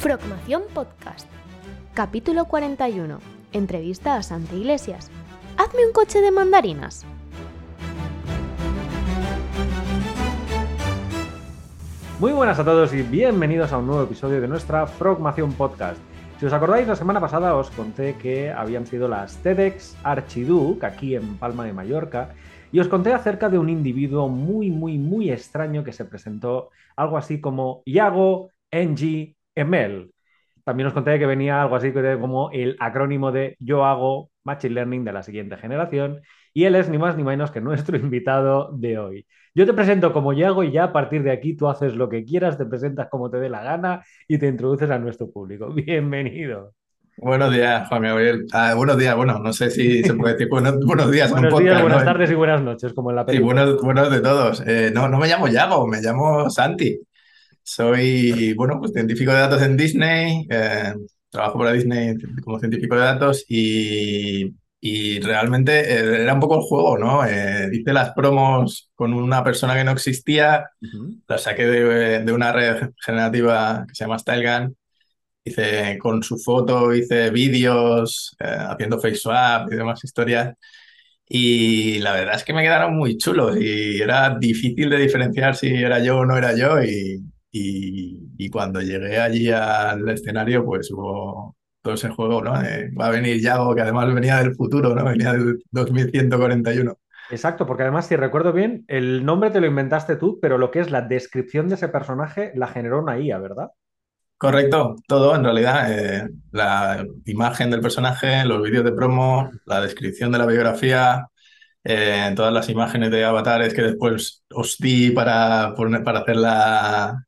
Frogmación Podcast. Capítulo 41. Entrevista a Santa Iglesias. Hazme un coche de mandarinas. Muy buenas a todos y bienvenidos a un nuevo episodio de nuestra Frogmación Podcast. Si os acordáis, la semana pasada os conté que habían sido las TEDx Archiduke aquí en Palma de Mallorca y os conté acerca de un individuo muy, muy, muy extraño que se presentó algo así como Iago NG ML. También os conté que venía algo así como el acrónimo de Yo hago Machine Learning de la siguiente generación y él es ni más ni menos que nuestro invitado de hoy. Yo te presento como Yago y ya a partir de aquí tú haces lo que quieras, te presentas como te dé la gana y te introduces a nuestro público. Bienvenido. Buenos días, Juan Gabriel. Ah, buenos días, bueno, no sé si se puede decir buenos, días. buenos días, buenas tardes y buenas noches, como en la película. Sí, buenos, de todos. Eh, no, no me llamo Yago, me llamo Santi. Soy, bueno, pues científico de datos en Disney, eh, trabajo para Disney como científico de datos y, y realmente eh, era un poco el juego, ¿no? Eh, hice las promos con una persona que no existía, la saqué de, de, una red generativa que se llama StyleGAN, hice con su foto, hice vídeos haciendo face swap y demás historias. Y la verdad es que me quedaron muy chulos y era difícil de diferenciar si era yo o no era yo. Y, y, cuando llegué allí al escenario, pues hubo todo ese juego, ¿no? va a venir Yago, que además venía del futuro, ¿no? Venía del 2141. Exacto, porque además, si recuerdo bien, el nombre te lo inventaste tú, pero lo que es la descripción de ese personaje la generó una IA, ¿verdad? Correcto, todo en realidad. Eh, la imagen del personaje, los vídeos de promo, la descripción de la biografía, eh, todas las imágenes de avatares que después os di para, para hacer la,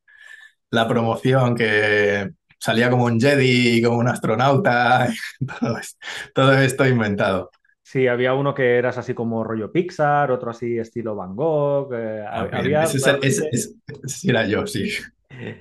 la promoción que salía como un Jedi, como un astronauta, todo, esto inventado. Sí, había uno que eras así como rollo Pixar, otro así estilo Van Gogh. Eh, ah, ese, era yo, sí.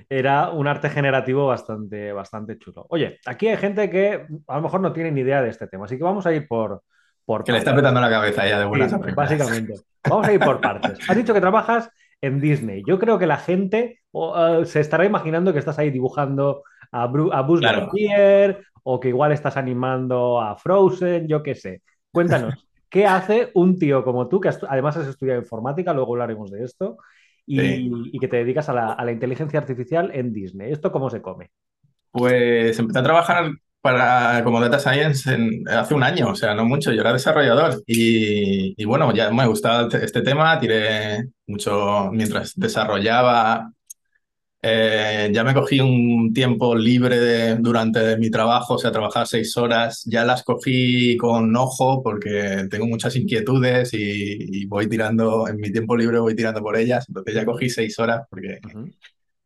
Era un arte generativo bastante, bastante chulo. Oye, aquí hay gente que a lo mejor no tiene ni idea de este tema, así que vamos a ir por. por que le está petando la cabeza ya de buenas Básicamente. Vamos a ir por partes. Has dicho que trabajas en Disney. Yo creo que la gente uh, se estará imaginando que estás ahí dibujando a, a Buzz Lightyear o que igual estás animando a Frozen, yo qué sé. Cuéntanos, ¿qué hace un tío como tú, que además has estudiado informática, luego hablaremos de esto, y, que te dedicas a la, a la inteligencia artificial en Disney? ¿Esto cómo se come? Pues empecé a trabajar para, como Data Science hace un año, o sea, no mucho, yo era desarrollador y, bueno, ya me gustaba este tema, tiré mucho mientras desarrollaba, eh, ya me cogí un tiempo libre durante mi trabajo, o sea, trabajar seis horas, ya las cogí con ojo porque tengo muchas inquietudes y, voy tirando, en mi tiempo libre voy tirando por ellas, entonces ya cogí seis horas porque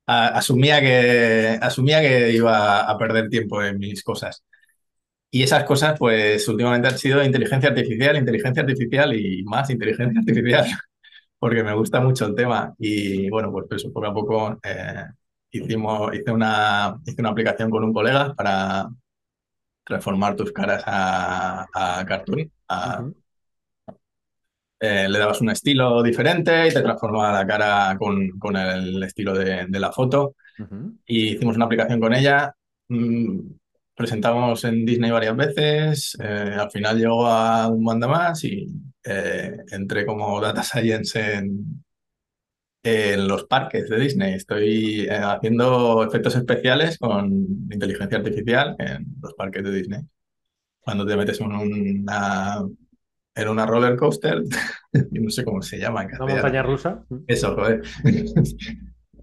asumía, que, asumía que iba a perder tiempo en mis cosas. Y esas cosas, pues últimamente han sido inteligencia artificial, inteligencia artificial y más inteligencia artificial, porque me gusta mucho el tema. Y bueno, pues, pues poco a poco eh, hicimos, hice, una, hice una aplicación con un colega para transformar tus caras a, a cartoon, eh, le dabas un estilo diferente y te transformaba la cara con, el estilo de, la foto. Y hicimos una aplicación con ella. Mm, presentamos en Disney varias veces. Eh, al final llegó a un manda más y eh, entré como Data Science en, en los parques de Disney. Estoy haciendo efectos especiales con inteligencia artificial en los parques de Disney. Cuando te metes en una en una roller coaster, no sé cómo se llama. ¿Una montaña rusa? Eso, joder.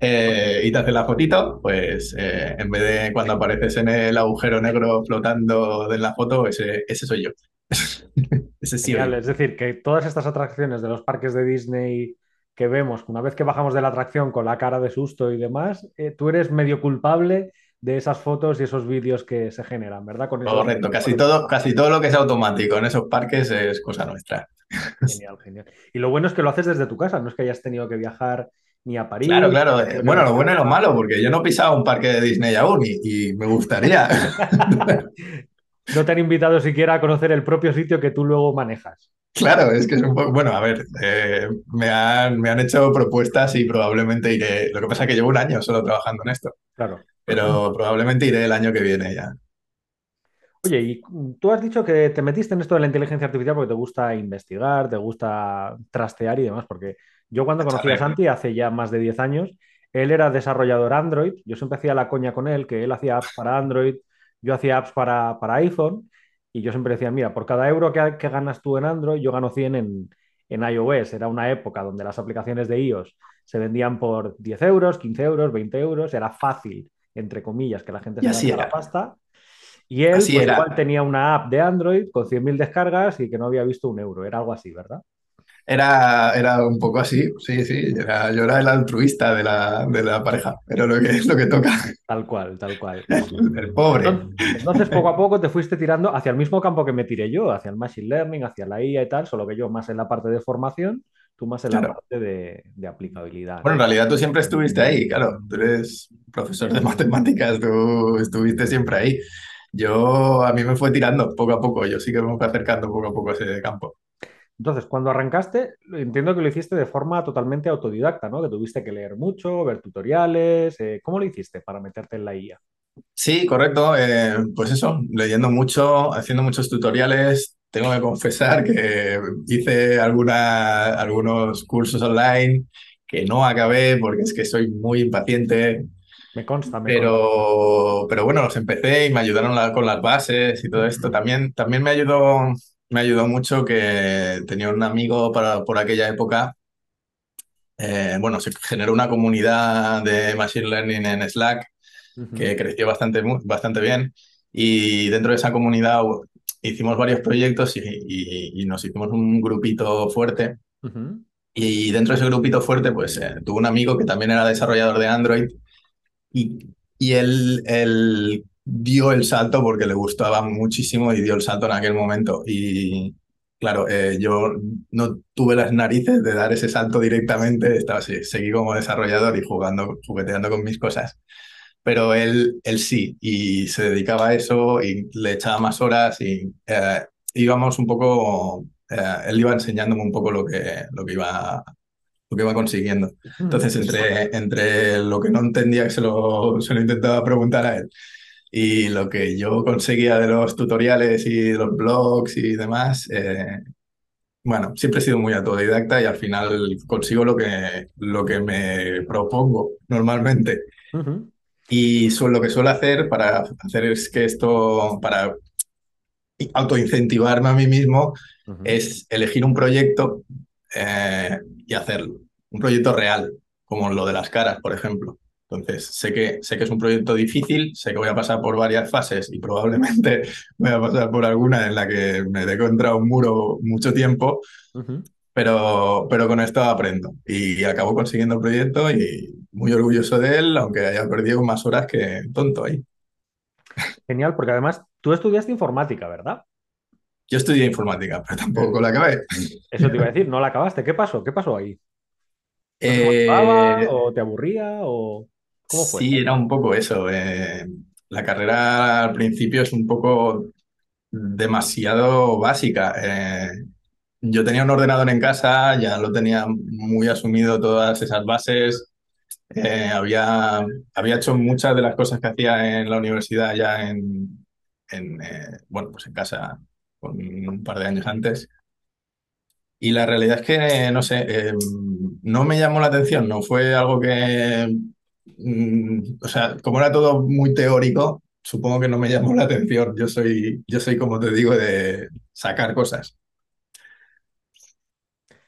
Eh, y te hace la fotito, pues eh, en vez de cuando apareces en el agujero negro flotando de la foto, ese, ese soy yo. es decir, que todas estas atracciones de los parques de Disney que vemos, una vez que bajamos de la atracción con la cara de susto y demás, eh, tú eres medio culpable de esas fotos y esos vídeos que se generan, ¿verdad? Correcto, casi todo, casi todo lo que es automático en esos parques es cosa nuestra. Genial, genial. Y lo bueno es que lo haces desde tu casa, no es que hayas tenido que viajar ni a París. Claro, claro. Bueno, lo bueno y lo malo, porque yo no he pisado un parque de Disney aún y, me gustaría. no te han invitado siquiera a conocer el propio sitio que tú luego manejas. Claro, es que es un poco. Bueno, a ver, eh, me, han, me han hecho propuestas y probablemente iré. Lo que pasa es que llevo un año solo trabajando en esto. Claro. pero probablemente iré el año que viene ya. Oye, y tú has dicho que te metiste en esto de la inteligencia artificial porque te gusta investigar, te gusta trastear y demás, porque yo cuando conocí a Santi hace ya más de 10 años, él era desarrollador Android, yo siempre hacía la coña con él, que él hacía apps para Android, yo hacía apps para, para iPhone, y yo siempre decía, mira, por cada euro que, que ganas tú en Android, yo gano 100 en, en iOS. Era una época donde las aplicaciones de iOS se vendían por 10 euros, 15 euros, 20 euros, era fácil, entre comillas, que la gente se gastara la pasta. Y él pues, igual tenía una app de Android con 100.000 descargas y que no había visto un euro. Era algo así, ¿verdad? Era, era un poco así, sí, sí. Era, yo era el altruista de la, de la pareja, pero lo que es lo que toca. Tal cual, tal cual. El, pobre. Entonces, poco a poco te fuiste tirando hacia el mismo campo que me tiré yo, hacia el Machine Learning, hacia la IA y tal, solo que yo más en la parte de formación, tú más en la parte de, de, aplicabilidad. Bueno, en realidad tú siempre estuviste ahí, claro. Tú eres profesor de matemáticas, tú estuviste siempre ahí. Yo, a mí me fue tirando poco a poco, yo sí que me fui acercando poco a poco a ese campo. Entonces, cuando arrancaste, entiendo que lo hiciste de forma totalmente autodidacta, ¿no? Que tuviste que leer mucho, ver tutoriales. Eh, ¿Cómo lo hiciste para meterte en la IA? Sí, correcto. Eh, pues eso, leyendo mucho, haciendo muchos tutoriales. Tengo que confesar que hice alguna, algunos cursos online que no acabé porque es que soy muy impaciente. Me consta, me pero, pero bueno, los empecé y me ayudaron con las bases y todo esto. También, también me ayudó, me ayudó mucho que tenía un amigo para, por aquella época. Eh, bueno, se generó una comunidad de Machine Learning en Slack que creció bastante, bastante bien. Y dentro de esa comunidad hicimos varios proyectos y, nos hicimos un grupito fuerte. Y dentro de ese grupito fuerte, pues eh, tuve un amigo que también era desarrollador de Android y, y él, dio el salto porque le gustaba muchísimo y dio el salto en aquel momento. Y claro, eh, yo no tuve las narices de dar ese salto directamente, estaba así, seguí como desarrollador y jugando, jugueteando con mis cosas. Pero él, él sí, y se dedicaba a eso y le echaba más horas y eh, íbamos un poco, eh, él iba enseñándome un poco lo que, lo que iba que va consiguiendo. Entonces, entre, entre lo que no entendía, que se lo, se lo intentaba preguntar a él, y lo que yo conseguía de los tutoriales y de los blogs y demás, eh, bueno, siempre he sido muy autodidacta y al final consigo lo que, lo que me propongo normalmente. Y lo que suelo hacer para hacer es que esto, para autoincentivarme a mí mismo, es elegir un proyecto eh, y hacerlo. Un proyecto real, como lo de las caras, por ejemplo. Entonces, sé que, sé que es un proyecto difícil, sé que voy a pasar por varias fases y probablemente voy a pasar por alguna en la que me dé contra un muro mucho tiempo, pero, pero con esto aprendo. Y acabo consiguiendo el proyecto y muy orgulloso de él, aunque haya perdido más horas que tonto ahí. Genial, porque además tú estudiaste informática, ¿verdad? Yo estudié informática, pero tampoco la acabé. Eso te iba a decir, no la acabaste. ¿Qué pasó? ¿Qué pasó ahí? Eh, ¿O te aburría? ¿O Sí, era un poco eso. Eh, la carrera al principio es un poco demasiado básica. Eh, yo tenía un ordenador en casa, ya lo tenía muy asumido todas esas bases. había, había hecho muchas de las cosas que hacía en la universidad ya en, en bueno, pues en casa un par de años antes. Y la realidad es que, no sé, no me llamó la atención, no fue algo que, mm, o sea, como era todo muy teórico, supongo que no me llamó la atención. Yo soy, yo soy como te digo, de sacar cosas.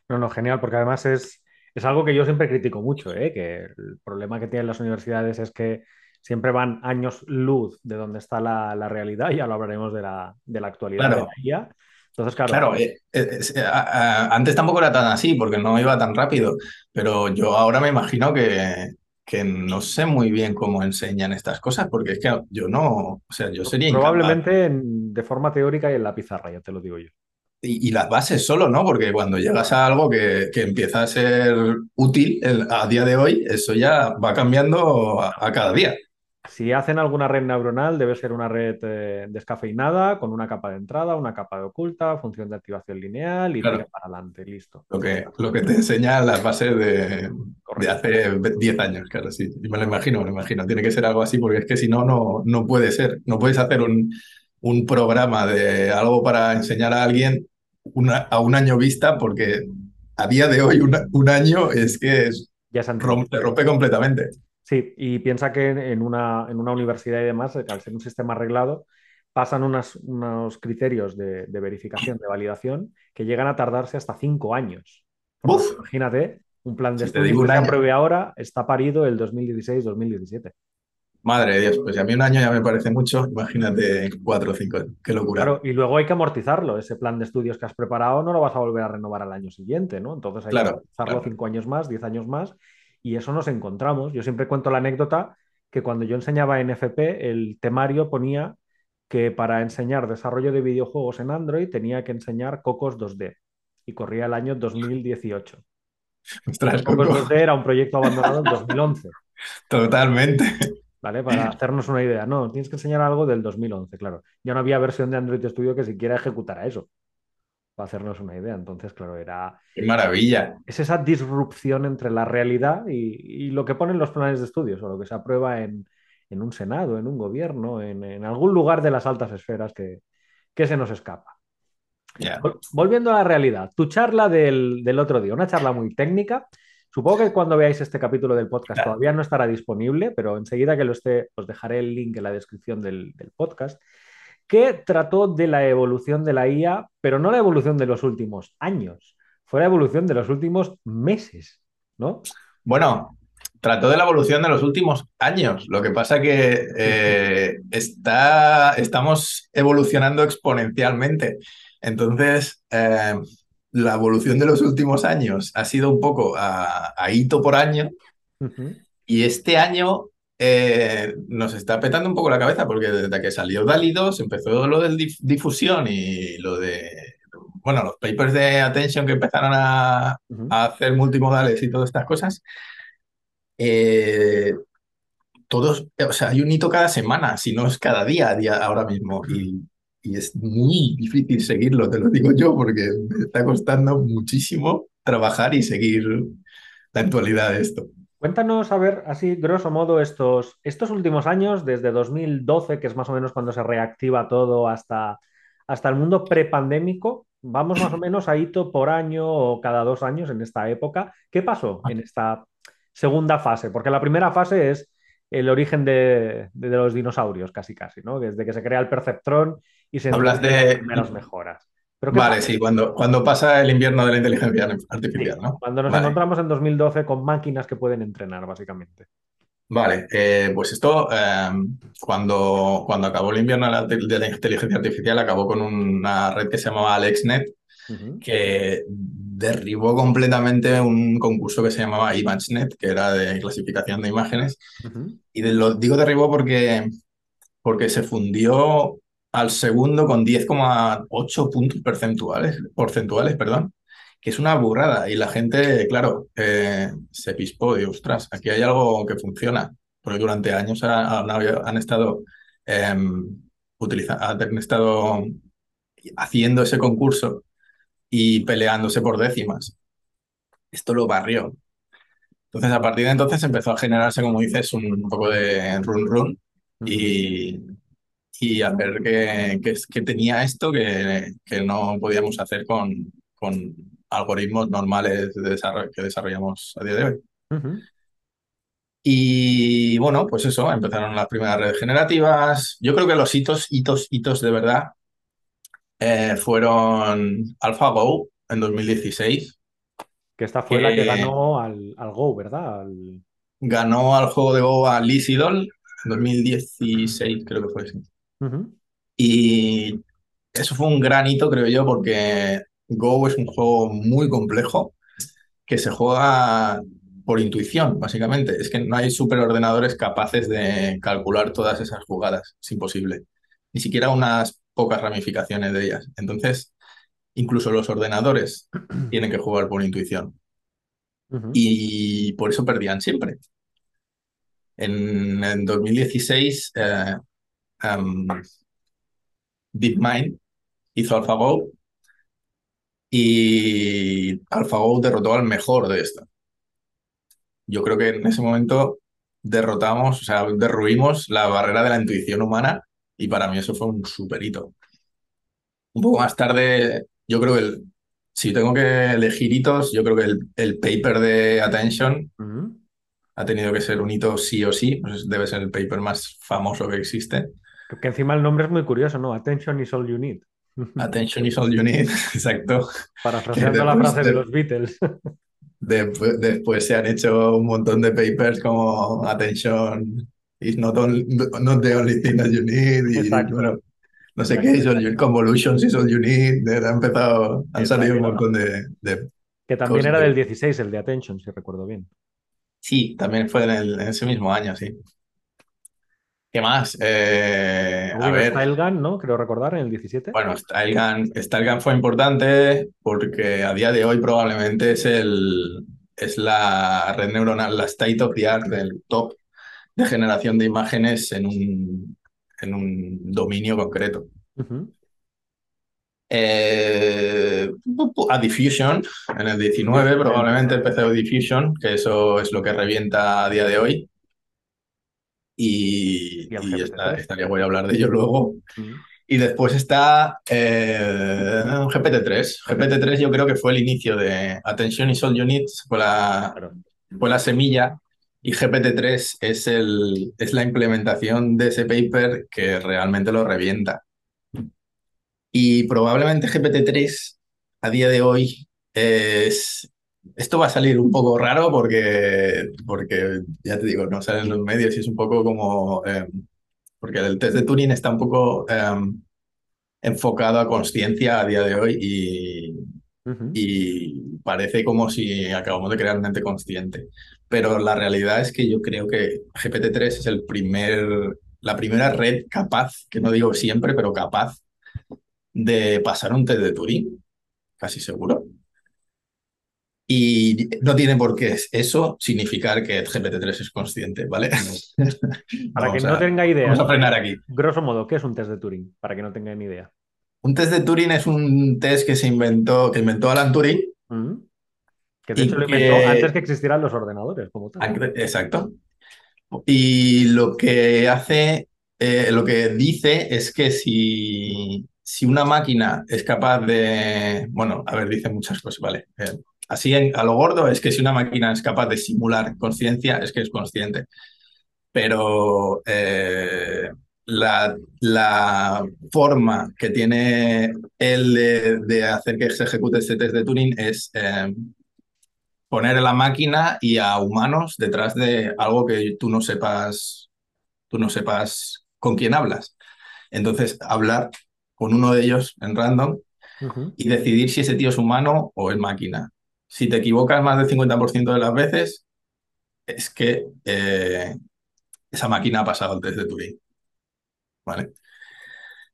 No, no, genial, porque además es, es algo que yo siempre critico mucho, ¿eh? que el problema que tienen las universidades es que siempre van años luz de donde está la, realidad, ya lo hablaremos de la, de la actualidad de la IA. Entonces, claro. claro eh, eh, eh, antes tampoco era tan así porque no iba tan rápido, pero yo ahora me imagino que, que no sé muy bien cómo enseñan estas cosas porque es que yo no, o sea, yo sería Probablemente de forma teórica y en la pizarra, ya te lo digo yo. Y, las bases solo, ¿no? Porque cuando llegas a algo que, que empieza a ser útil a día de hoy, eso ya va cambiando a cada día. Si hacen alguna red neuronal, debe ser una red eh, descafeinada, con una capa de entrada, una capa de oculta, función de activación lineal y Claro. tira para adelante, listo. Lo que, lo que te enseña las bases de, de hace 10 años, claro, sí. Me lo imagino, me lo imagino. Tiene que ser algo así porque es que si no, no, no puede ser. No puedes hacer un, un programa de algo para enseñar a alguien una- a un año vista porque a día de hoy un, un año es que es- Ya se rompe completamente. Sí, y piensa que en una, en una universidad y demás, al ser un sistema arreglado, pasan unas- unos criterios de, de verificación, de validación, que llegan a tardarse hasta cinco años. Uf. imagínate, un plan de Si digo que se apruebe ahora está parido el 2016-2017. Madre de Dios, pues a mí un año ya me parece mucho. Imagínate cuatro o cinco. Qué locura. Claro, y luego hay que amortizarlo. Ese plan de estudios que has preparado no lo vas a volver a renovar al año siguiente, ¿no? Entonces hay que amortizarlo claro. cinco años más, diez años más, y eso nos encontramos. Yo siempre cuento la anécdota que cuando yo enseñaba en FP, el temario ponía que para enseñar desarrollo de videojuegos en Android tenía que enseñar Cocos 2D y corría el año 2018. Ostras, Cocos Coco, 2D era un proyecto abandonado en 2011, totalmente. ¿vale? Para hacernos una idea. No, tienes que enseñar algo del 2011, claro. Ya no había versión de Android Studio que siquiera ejecutara eso, para hacernos una idea. Entonces, claro, era... Qué maravilla. Es esa disrupción entre la realidad y, y lo que ponen los planes de estudios o lo que se aprueba en, en un Senado, en un gobierno, en, en algún lugar de las altas esferas que, que se nos escapa. Volviendo a la realidad, tu charla del, del otro día, una charla muy técnica. Supongo que cuando veáis este capítulo del podcast todavía no estará disponible, pero enseguida que lo esté, os dejaré el link en la descripción del, del podcast, que trató de la evolución de la IA, pero no la evolución de los últimos años, fue la evolución de los últimos meses, ¿no? Bueno, trató de la evolución de los últimos años. Lo que pasa que eh, está, estamos evolucionando exponencialmente. Entonces, eh, la evolución de los últimos años ha sido un poco a, a hito por año y este año eh, nos está petando un poco la cabeza porque desde que salió DALI 2 empezó lo del dif- difusión y lo de, bueno, los papers de attention que empezaron a, hacer multimodales y todas estas cosas. Eh, todos, o sea, hay un hito cada semana, si no es cada día, a día ahora mismo. Y, y es muy difícil seguirlo, te lo digo yo, porque me está costando muchísimo trabajar y seguir la actualidad de esto. Cuéntanos, a ver, así grosso modo, estos, estos últimos años, desde 2012, que es más o menos cuando se reactiva todo, hasta, hasta el mundo prepandémico, vamos más o menos a hito por año o cada dos años en esta época. ¿Qué pasó en esta segunda fase? Porque la primera fase es el origen de, de- los dinosaurios, casi casi, ¿no? Desde que se crea el perceptrón y se Hablas de- las primeras mejoras. Pero ¿qué Vale, sí, cuando, cuando pasa el invierno de la inteligencia Sí, artificial, ¿no? cuando nos Vale. encontramos en 2012 con máquinas que pueden entrenar, básicamente. Vale, eh, pues esto, eh, cuando, cuando acabó el invierno de la, inteligencia artificial, acabó con una red que se llamaba AlexNet, que derribó completamente un concurso que se llamaba ImageNet, que era de clasificación de imágenes. Y de- lo digo derribó porque, porque se fundió al segundo con 10,8 puntos porcentuales, porcentuales, perdón, que es una burrada. Y la gente, claro, eh, se pispó y, ostras, aquí hay algo que funciona. Porque durante años han, estado, eh, han estado haciendo ese concurso y peleándose por décimas. Esto lo barrió. Entonces, a partir de entonces empezó a generarse, como dices, un, un poco de run run y, y a ver qué, qué, tenía esto que, que no podíamos hacer con, con algoritmos normales de desarrollo, que desarrollamos a día de hoy. Y bueno, pues eso, empezaron las primeras redes generativas. Yo creo que los hitos, hitos, hitos de verdad eh, fueron AlphaGo en 2016. Que esta fue la que ganó al, al Go, ¿verdad? Al- ganó al juego de Go a Lee Sedol en 2016, creo que fue Y eso fue un gran hito, creo yo, porque Go es un juego muy complejo que se juega por intuición, básicamente. Es que no hay superordenadores capaces de calcular todas esas jugadas. Es imposible. Ni siquiera unas pocas ramificaciones de ellas. Entonces, incluso los ordenadores tienen que jugar por intuición. Y por eso perdían siempre. En, en 2016, eh, em, DeepMind hizo AlphaGo y AlphaGo derrotó al mejor de esto. Yo creo que en ese momento derrotamos, o sea, derruimos la barrera de la intuición humana y para mí eso fue un super hito. Un poco más tarde, yo creo que el, si tengo que elegir hitos, yo creo que el, el paper de Attention ha tenido que ser un hito sí o sí, pues debe ser el paper más famoso que existe. Que encima el nombre es muy curioso, ¿no? Attention is all you need. Attention is all you need, exacto. Parafraseando la frase de de- los Beatles. Después, después se han hecho un montón de papers como Attention is not, only- not the only thing that you need y Exacto. bueno, no sé qué is all you Convolutions is all you need. Ha empezado, han salido un montón de, de- Que también era de- del 16, el de Attention, si recuerdo bien. Sí, también fue en, el- en ese mismo año, sí. ¿Qué más? Eh, a ver. Stylegun, ¿no? Creo recordar, en el 17. Bueno, Stylegun, Stylegun fue importante porque a día de hoy probablemente es el es la red neuronal, la state of the art del top de generación de imágenes en un, en un dominio concreto. Eh, a Diffusion, en el 19 probablemente empezó Diffusion, que eso es lo que revienta a día de hoy. Y, Y y GPT-3. está- estaría voy a hablar de ello luego. Y después está eh, GPT-3. GPT-3 yo creo que fue el inicio de Attention is all you need, fue la, fue la semilla y GPT-3 es, el, es la implementación de ese paper que realmente lo revienta. Y probablemente GPT-3 a día de hoy es... Esto va a salir un poco raro porque, porque ya te digo, no sale en los medios y es un poco como... eh, porque el test de Turing está un poco eh, enfocado a conciencia a día de hoy y, parece como si acabamos de crear mente consciente. Pero la realidad es que yo creo que GPT-3 es el primer, la primera red capaz, que no digo siempre, pero capaz de pasar un test de Turing, casi seguro. Y no tiene por qué eso significar que GPT-3 es consciente, ¿vale? Para que no a- tenga idea, Vamos a frenar aquí. grosso modo, ¿qué es un test de Turing? Para que no tengan ni idea. Un test de Turing es un test que se inventó, que inventó Alan Turing. Ujú. Que de hecho lo que- inventó antes que existieran los ordenadores, como tal. Exacto. Y lo que hace, eh, lo que dice es que si, si una máquina es capaz de, bueno, a ver, dice muchas cosas, ¿vale? Eh, así en- a lo gordo es que si una máquina es capaz de simular conciencia, es que es consciente. Pero eh, la, la forma que tiene él de, de hacer que se ejecute este test de Turing es eh, poner a la máquina y a humanos detrás de algo que tú no sepas, tú no sepas con quién hablas. Entonces, hablar con uno de ellos en random y decidir si ese tío es humano o es máquina. Si te equivocas más del 50% de las veces, es que eh, esa máquina ha pasado el test de Turing. ¿Vale?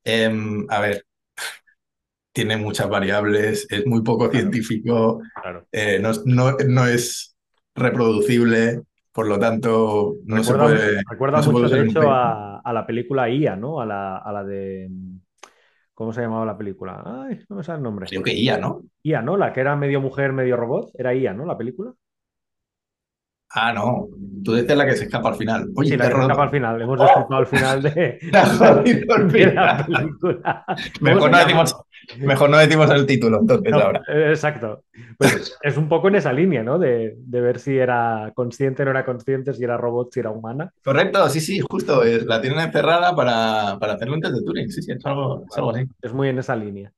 Em, a ver, tiene muchas variables, es muy poco Claro. científico, Claro. eh, no, es- no- no es reproducible, por lo tanto, no se puede. recuerda no se puede mucho, de hecho, a, a la película IA, ¿no? A la, a la de... ¿Cómo se llamaba la película? Ay, no me sale el nombre. Creo que IA, ¿no? IA, ¿no? La que era medio mujer, medio robot. Era IA, ¿no? La película. Ah, no. Tú dices la que se escapa al final. Oye, Sí, la que se escapa al final. Hemos destripado al final de, de la película. ¿Cómo Mejor no, decimos, mejor no decimos el título, entonces, No, ahora. eh, exacto. Pues es un poco en esa línea, ¿no? De, de ver si era consciente, no era consciente, si era robot, si era humana. Correcto, sí, sí, justo. eh, La tienen encerrada para, para hacerle un test de Turing. Sí, sí, es algo, es algo así. Es muy en esa línea.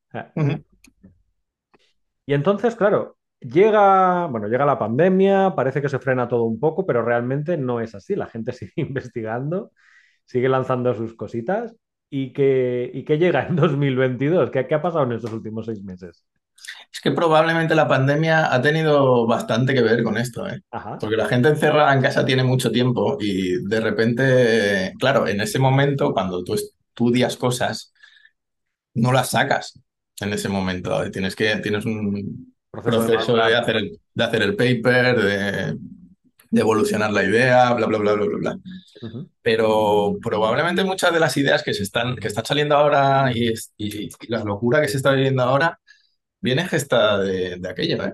Y entonces, claro, llega, bueno, llega la pandemia, parece que se frena todo un poco, pero realmente no es así. La gente sigue investigando, sigue lanzando sus cositas. ¿Y que, y que llega en 2022? ¿Qué, qué ha pasado en estos últimos seis meses? Es que probablemente la pandemia ha tenido bastante que ver con esto, ¿eh? Porque la gente encerrada en casa tiene mucho tiempo y de repente, claro, en ese momento, cuando tú estudias cosas, no las sacas en ese momento. Tienes que, tienes un Proceso de proceso de madurar. hacer el, de hacer el paper, de, de evolucionar la idea, bla, bla, bla, bla, bla, bla. Pero probablemente muchas de las ideas que, se están, que están saliendo ahora y, y, la locura que se está viviendo ahora viene gestada de, de aquello, ¿eh?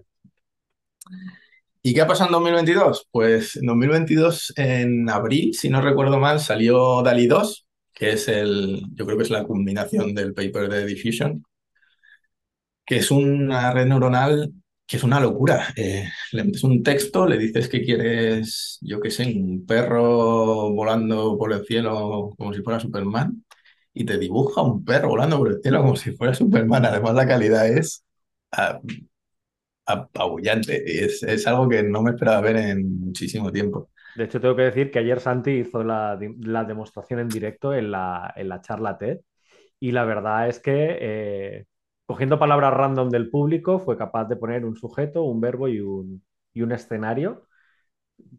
¿Y qué ha pasado en 2022? Pues en 2022, en abril, si no recuerdo mal, salió DALI 2, que es el, yo creo que es la culminación del paper de Diffusion, que es una red neuronal que es una locura. Eh, le metes un texto, le dices que quieres, yo qué sé, un perro volando por el cielo como si fuera Superman, y te dibuja un perro volando por el cielo como si fuera Superman. Además, la calidad es apabullante. Es, es algo que no me esperaba ver en muchísimo tiempo. De hecho, tengo que decir que ayer Santi hizo la, la demostración en directo en la, en la charla TED y la verdad es que eh, cogiendo palabras random del público, fue capaz de poner un sujeto, un verbo y un, y un escenario,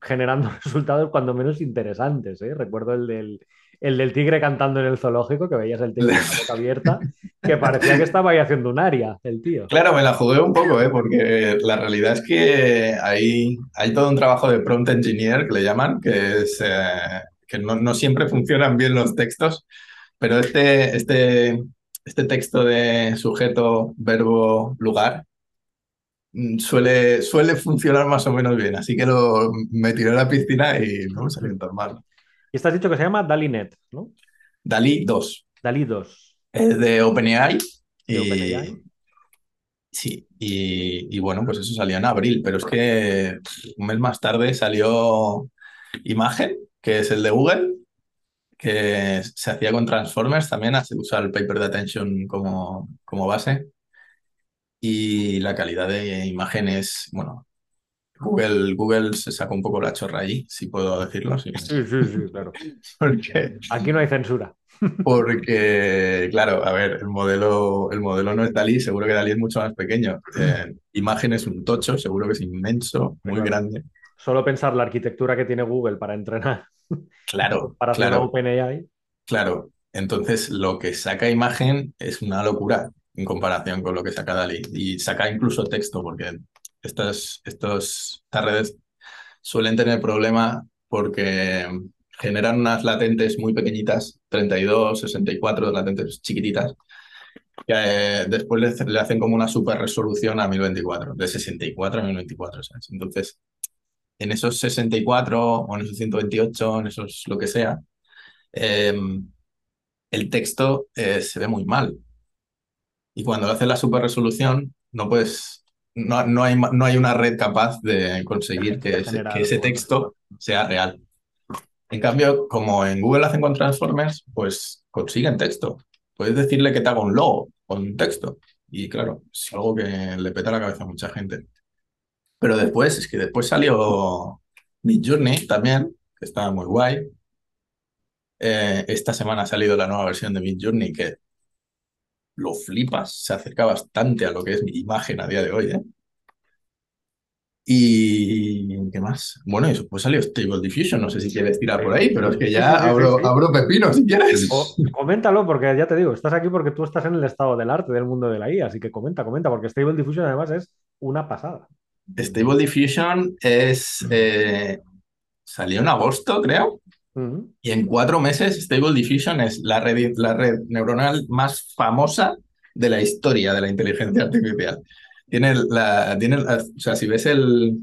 generando resultados cuando menos interesantes. ¿eh? Recuerdo el del, el del tigre cantando en el zoológico, que veías el tigre con la boca abierta, que parecía que estaba ahí haciendo un aria, el tío. Claro, me la jugué un poco, ¿eh? porque la realidad es que hay, hay todo un trabajo de prompt engineer que le llaman, que es eh, que no, no siempre funcionan bien los textos, pero este, este, este texto de sujeto, verbo, lugar mm, suele, suele funcionar más o menos bien. Así que lo, me tiré a la piscina y no me salió tan mal. Y estás dicho que se llama DALI-NET, ¿no? DALI 2. DALI 2. Es de OpenAI. y... Sí, y, y, bueno, pues eso salió en abril, pero es que un mes más tarde salió Imagen, que es el de Google, que se hacía con Transformers también, se usa el paper de attention como, como base. Y la calidad de imágenes, bueno, Google, Google se sacó un poco la chorra allí, si puedo decirlo. Sí, sí, sí, claro. porque, Aquí no hay censura. Porque, claro, a ver, el modelo, el modelo no es Dalí, seguro que Dalí es mucho más pequeño. Eh, imagen es un tocho, seguro que es inmenso, muy grande. Solo pensar la arquitectura que tiene Google para entrenar Claro. Para hacer claro, OpenAI. Claro. Entonces, lo que saca imagen es una locura en comparación con lo que saca DALI. Y saca incluso texto, porque estas, estos, estas redes suelen tener problema porque generan unas latentes muy pequeñitas, 32, 64 latentes chiquititas, que eh, después le, hacen como una super resolución a 1024, de 64 a 1024. ¿sabes? Entonces, en esos 64 o en esos 128, en esos lo que sea, em, el texto eh, se ve muy mal. Y cuando hace la super resolución, no puedes, no, no, hay, no hay una red capaz de conseguir que ese, que ese texto sea real. En cambio, como en Google hacen con Transformers, pues consiguen texto. Puedes decirle que te haga un logo con texto. Y claro, es algo que le peta la cabeza a mucha gente. Pero después, es que después salió Mid Journey también, que estaba muy guay. Eh, esta semana ha salido la nueva versión de Mid Journey que lo flipas, se acerca bastante a lo que es mi imagen a día de hoy, ¿eh? Y ¿qué más? Bueno, y después salió Stable Diffusion, no sé si quieres tirar por ahí, pero es que ya abro, abro pepino si quieres. coméntalo, porque ya te digo, estás aquí porque tú estás en el estado del arte del mundo de la IA, así que comenta, comenta, porque Stable Diffusion además es una pasada. Stable Diffusion es, eh, salió en agosto, creo, y en cuatro meses Stable Diffusion es la red, la red neuronal más famosa de la historia de la inteligencia artificial. Tiene la, tiene, o sea, si ves el,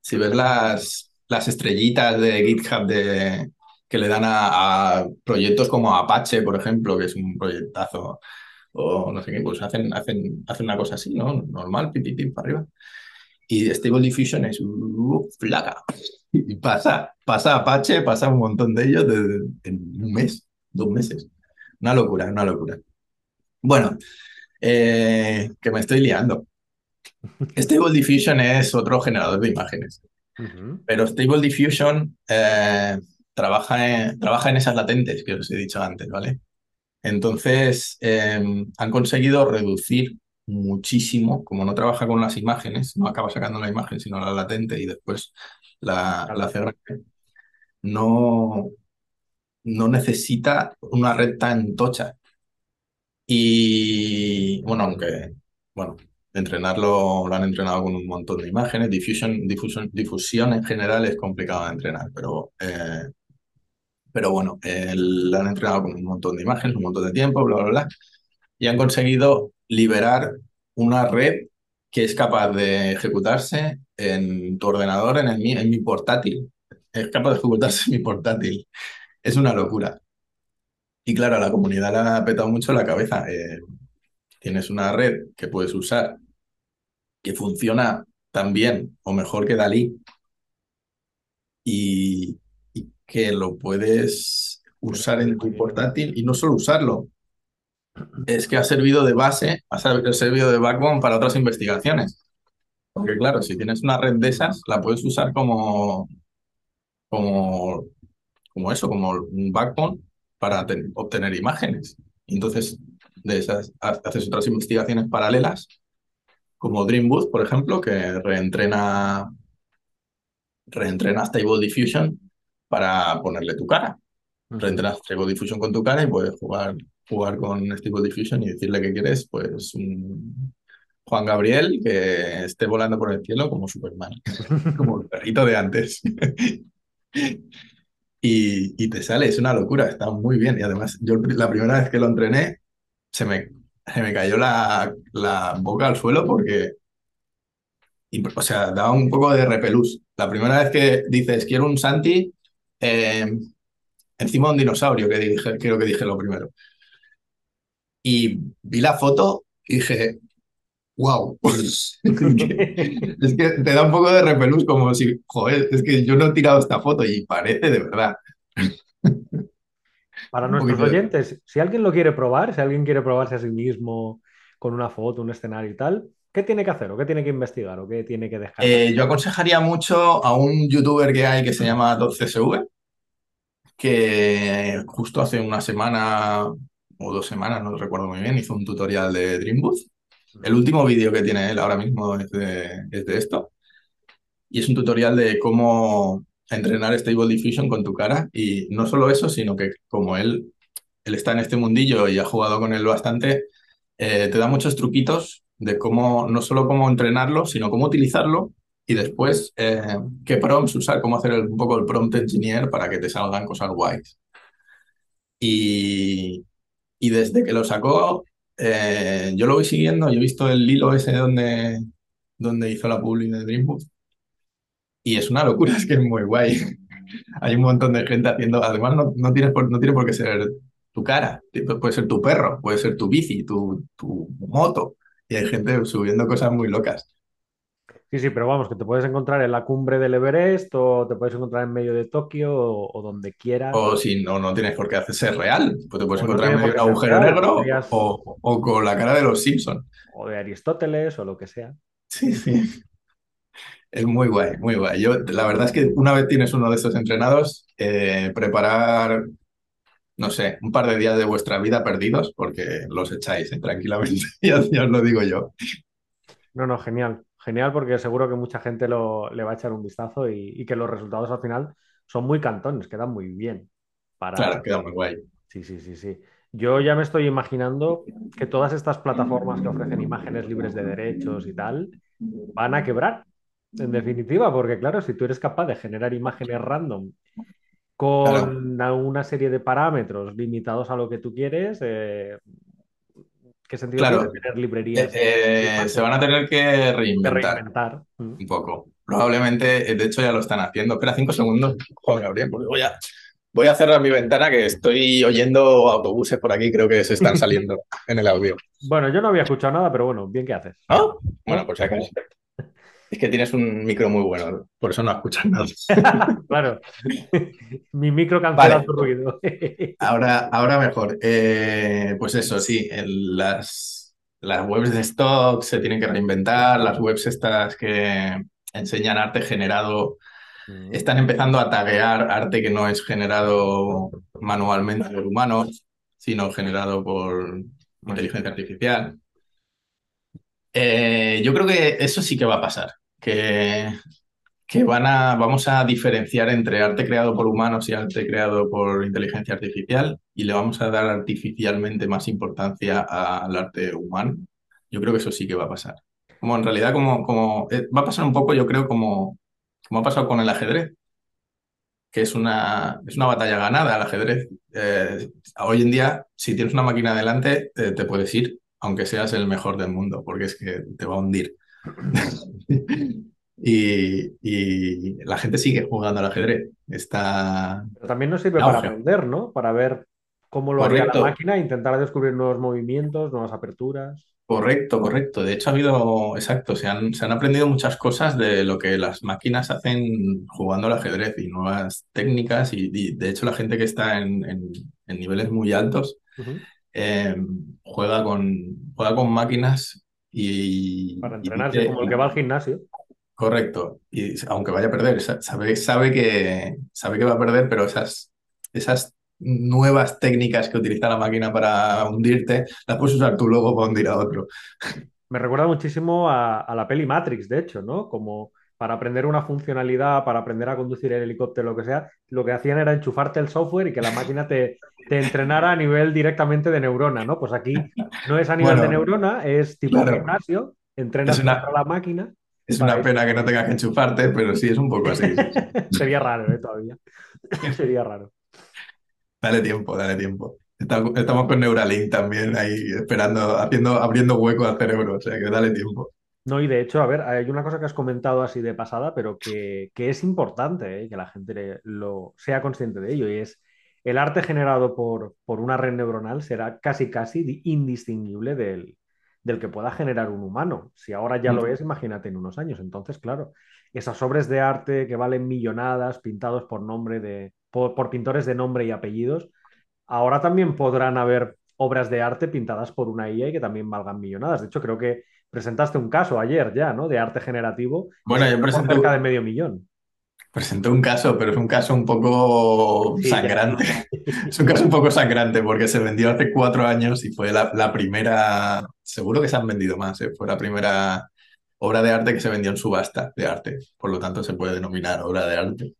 si ves las, las estrellitas de GitHub de, que le dan a, proyectos como Apache, por ejemplo, que es un proyectazo, o no sé qué, pues hacen, hacen, hacen una cosa así, ¿no? Normal, pim, para arriba. Y Stable Diffusion es uh, flaca. Y pasa, pasa Apache, pasa un montón de ellos en un mes, dos meses. Una locura, una locura. Bueno, eh, que me estoy liando. Stable Diffusion es otro generador de imágenes. Pero Stable Diffusion eh, trabaja, en, trabaja en esas latentes que os he dicho antes, ¿vale? Entonces, eh, han conseguido reducir muchísimo, como no trabaja con las imágenes, no acaba sacando la imagen, sino la latente y después la, la hace no, no necesita una red tan tocha. Y bueno, aunque, bueno, entrenarlo lo han entrenado con un montón de imágenes, difusión, difusión, difusión en general es complicado de entrenar, pero eh, Pero bueno, la han entrenado con un montón de imágenes, un montón de tiempo, bla, bla, bla. Y han conseguido liberar una red que es capaz de ejecutarse en tu ordenador, en, el, en mi portátil. Es capaz de ejecutarse en mi portátil. Es una locura. Y claro, a la comunidad le ha petado mucho la cabeza. Eh, tienes una red que puedes usar que funciona tan bien o mejor que Dalí y, que lo puedes usar en tu portátil y no solo usarlo, es que ha servido de base, ha servido de backbone para otras investigaciones. Porque claro, si tienes una red de esas, la puedes usar como, como, como eso, como un backbone para obtener imágenes. Entonces, de esas haces otras investigaciones paralelas, como Dreambooth, por ejemplo, que reentrena, reentrena Stable Diffusion para ponerle tu cara. Reentrenas Stable Diffusion con tu cara y puedes jugar, jugar con Stable Diffusion y decirle que quieres, pues, un Juan Gabriel que esté volando por el cielo como Superman, como el perrito de antes. y, te sale, es una locura, está muy bien. Y además, yo la primera vez que lo entrené, se me, se me cayó la, la boca al suelo porque, o sea, daba un poco de repelús. La primera vez que dices, quiero un Santi, eh, encima un dinosaurio, que dije, creo que dije lo primero. Y vi la foto y dije, wow. es que te da un poco de repelús, como si, joder, es que yo no he tirado esta foto y parece de verdad. Para nuestros oyentes, si alguien lo quiere probar, si alguien quiere probarse a sí mismo con una foto, un escenario y tal, ¿qué tiene que hacer o qué tiene que investigar o qué tiene que dejar? Eh, yo aconsejaría mucho a un youtuber que hay que se llama 12SV, que justo hace una semana o dos semanas, no recuerdo muy bien, hizo un tutorial de Dreambooth el último vídeo que tiene él ahora mismo es de, esto. Y es un tutorial de cómo entrenar Stable Diffusion con tu cara. Y no solo eso, sino que como él, él está en este mundillo y ha jugado con él bastante, eh, te da muchos truquitos de cómo, no solo cómo entrenarlo, sino cómo utilizarlo y después eh, qué prompts usar, cómo hacer un poco el prompt engineer para que te salgan cosas guays. Y, y desde que lo sacó, eh, yo lo voy siguiendo, yo he visto el hilo ese donde, donde hizo la publi de Dreambooth y es una locura, es que es muy guay. Hay un montón de gente haciendo, además no, no, tienes por, no tiene por qué ser tu cara, puede ser tu perro, puede ser tu bici, tu, tu moto, y hay gente subiendo cosas muy locas. Sí, sí, pero vamos, que te puedes encontrar en la cumbre del Everest o te puedes encontrar en medio de Tokio o, donde quieras. O si no, no tienes por qué hacerse real. Pues te puedes encontrar en medio de un agujero negro o, con la cara de los Simpsons. O de Aristóteles o lo que sea. Sí, sí. Es muy guay, muy guay. Yo, la verdad es que una vez tienes uno de estos entrenados, eh, preparar, no sé, un par de días de vuestra vida perdidos, porque los echáis eh, tranquilamente, ya, ya os lo digo yo. No, no, genial genial porque seguro que mucha gente lo, le va a echar un vistazo y, que los resultados al final son muy cantones, quedan muy bien. Para... Claro, queda muy guay. Sí, sí, sí, sí. Yo ya me estoy imaginando que todas estas plataformas que ofrecen imágenes libres de derechos y tal van a quebrar, en definitiva, porque claro, si tú eres capaz de generar imágenes random con una serie de parámetros limitados a lo que tú quieres, eh, ¿Qué sentido claro. tener librerías? Eh, eh, se van a tener que reinventar, mm. un poco. Probablemente, eh, de hecho, ya lo están haciendo. Espera cinco segundos, Juan Gabriel, voy a, voy a cerrar mi ventana que estoy oyendo autobuses por aquí, creo que se están saliendo en el audio. Bueno, yo no había escuchado nada, pero bueno, bien que haces. ¿Ah? Bueno, pues acá. Es que tienes un micro muy bueno, por eso no escuchas nada. claro. Mi micro cancela tu ruido. ahora, ahora mejor. Eh, pues eso, sí, las, las webs de stock se tienen que reinventar, las webs estas que enseñan arte generado mm. están empezando a taguear arte que no es generado manualmente por humanos, sino generado por inteligencia artificial. Eh, yo creo que eso sí que va a pasar que, que van a, vamos a diferenciar entre arte creado por humanos y arte creado por inteligencia artificial y le vamos a dar artificialmente más importancia al arte humano. Yo creo que eso sí que va a pasar. Como en realidad, como, como eh, va a pasar un poco, yo creo, como, como ha pasado con el ajedrez. que es una, es una batalla ganada al ajedrez. Eh, hoy en día, si tienes una máquina delante, te, te puedes ir, aunque seas el mejor del mundo, porque es que te va a hundir. y, y la gente sigue jugando al ajedrez. Está... Pero también nos sirve para aprender, ¿no? Para ver cómo lo haría la Correcto. máquina, intentar descubrir nuevos movimientos, nuevas aperturas. Correcto, correcto. De hecho, ha habido, exacto, se han, se han aprendido muchas cosas de lo que las máquinas hacen jugando al ajedrez y nuevas técnicas. Y, y, de hecho, la gente que está en, en- en niveles muy altos eh, juega con, juega con máquinas y, Para y entrenarse, dice- como el que va al gimnasio. Correcto. Y aunque vaya a perder, sa- sabe, sabe que, sabe que va a perder, pero esas, esas nuevas técnicas que utiliza la máquina para hundirte, las puedes usar tú luego para hundir a otro. Me recuerda muchísimo a, a la peli Matrix, de hecho, ¿no? Como para aprender una funcionalidad, para aprender a conducir el helicóptero, lo que sea, lo que hacían era enchufarte el software y que la máquina te, te entrenara a nivel directamente de neurona, ¿no? Pues aquí no es a nivel de neurona, es tipo claro. gimnasio, entrenas Es una- contra la máquina. Es una pena que no tengas que enchufarte, pero sí es un poco así. Sería raro, ¿eh? Todavía. Sería raro. Dale tiempo, dale tiempo. Estamos, con Neuralink también ahí esperando, haciendo, abriendo hueco al cerebro, o sea que dale tiempo. No, y de hecho, a ver, hay una cosa que has comentado así de pasada, pero que, que es importante, ¿eh? que la gente lo, sea consciente de ello, y es el arte generado por, por una red neuronal será casi, casi di- indistinguible del, del que pueda generar un humano. Si ahora ya lo es, imagínate en unos años. Entonces, claro, esas obras de arte que valen millonadas, pintados por nombre de, por, por pintores de nombre y apellidos, ahora también podrán haber obras de arte pintadas por una IA y que también valgan millonadas. De hecho, creo que presentaste un caso ayer ya, ¿no? De arte generativo. Bueno, se yo presenté, cerca de medio millón. Presenté un caso, pero es un caso un poco Sí, sangrante. Es un caso un poco sangrante porque se vendió hace cuatro años y fue la, la primera, seguro que se han vendido más, ¿eh? Fue la primera obra de arte que se vendió en subasta de arte, por lo tanto se puede denominar obra de arte.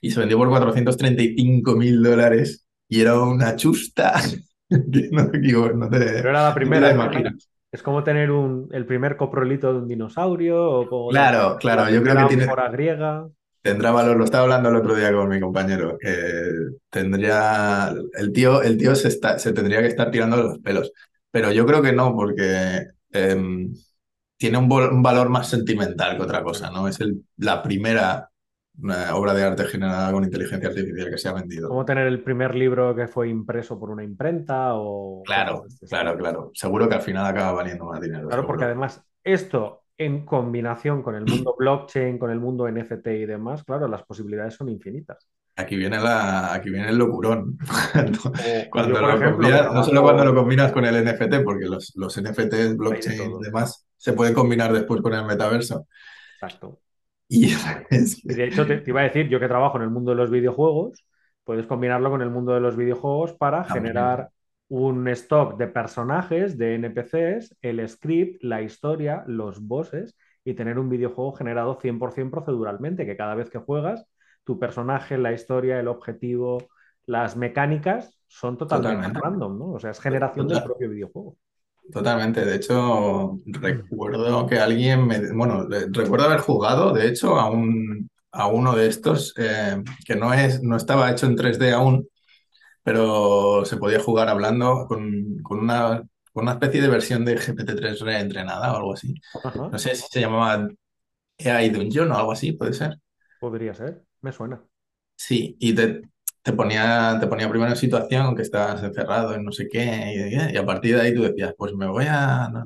Y se vendió por 435 mil dólares y era una chusta no, digo, no te, Pero era la no primera. la es como- imaginas. Es como tener un, el primer coprolito de un dinosaurio o Claro, claro, la yo creo que tiene, griega. Tendrá valor, lo estaba hablando el otro día con mi compañero, que tendría, el tío, el tío se, está, se tendría que estar tirando los pelos, pero yo creo que no, porque em, tiene un, valor más sentimental que otra cosa, ¿no? Es el, la primera eh, obra de arte generada con inteligencia artificial que se ha vendido. Como tener el primer libro que fue impreso por una imprenta o Claro, claro, claro. Seguro que al final acaba valiendo más dinero, Claro, porque además esto en combinación con el mundo blockchain, con el mundo NFT y demás, claro, las posibilidades son infinitas. Aquí viene la, aquí viene el locurón. Cuando, yo, lo ejemplo, combinas, no solo cuando lo combinas con el NFT, porque los, los NFTs, blockchain y demás se pueden combinar después con el metaverso. Exacto. Y es Y que- de hecho, te, te iba a decir, yo que trabajo en el mundo de los videojuegos, puedes combinarlo con el mundo de los videojuegos para También. generar un stock de personajes, de NPCs, el script, la historia, los bosses y tener un videojuego generado 100% proceduralmente, que cada vez que juegas, tu personaje, la historia, el objetivo, las mecánicas son totalmente Totalmente. random, ¿no? O sea, es generación del propio videojuego. Totalmente. De hecho, recuerdo que alguien me, bueno, recuerdo haber jugado, de hecho, a un, a uno de estos eh, que no es, no estaba hecho en 3D aún, pero se podía jugar hablando con, con una, con una especie de versión de GPT-3 reentrenada o algo así. Ajá, No sé si se llamaba AI Dungeon o algo así, puede ser. podría ser, me suena. Sí, y te, te ponía, te ponía primero en situación que estabas encerrado en no sé qué, y, y a partir de ahí tú decías, pues me voy a, no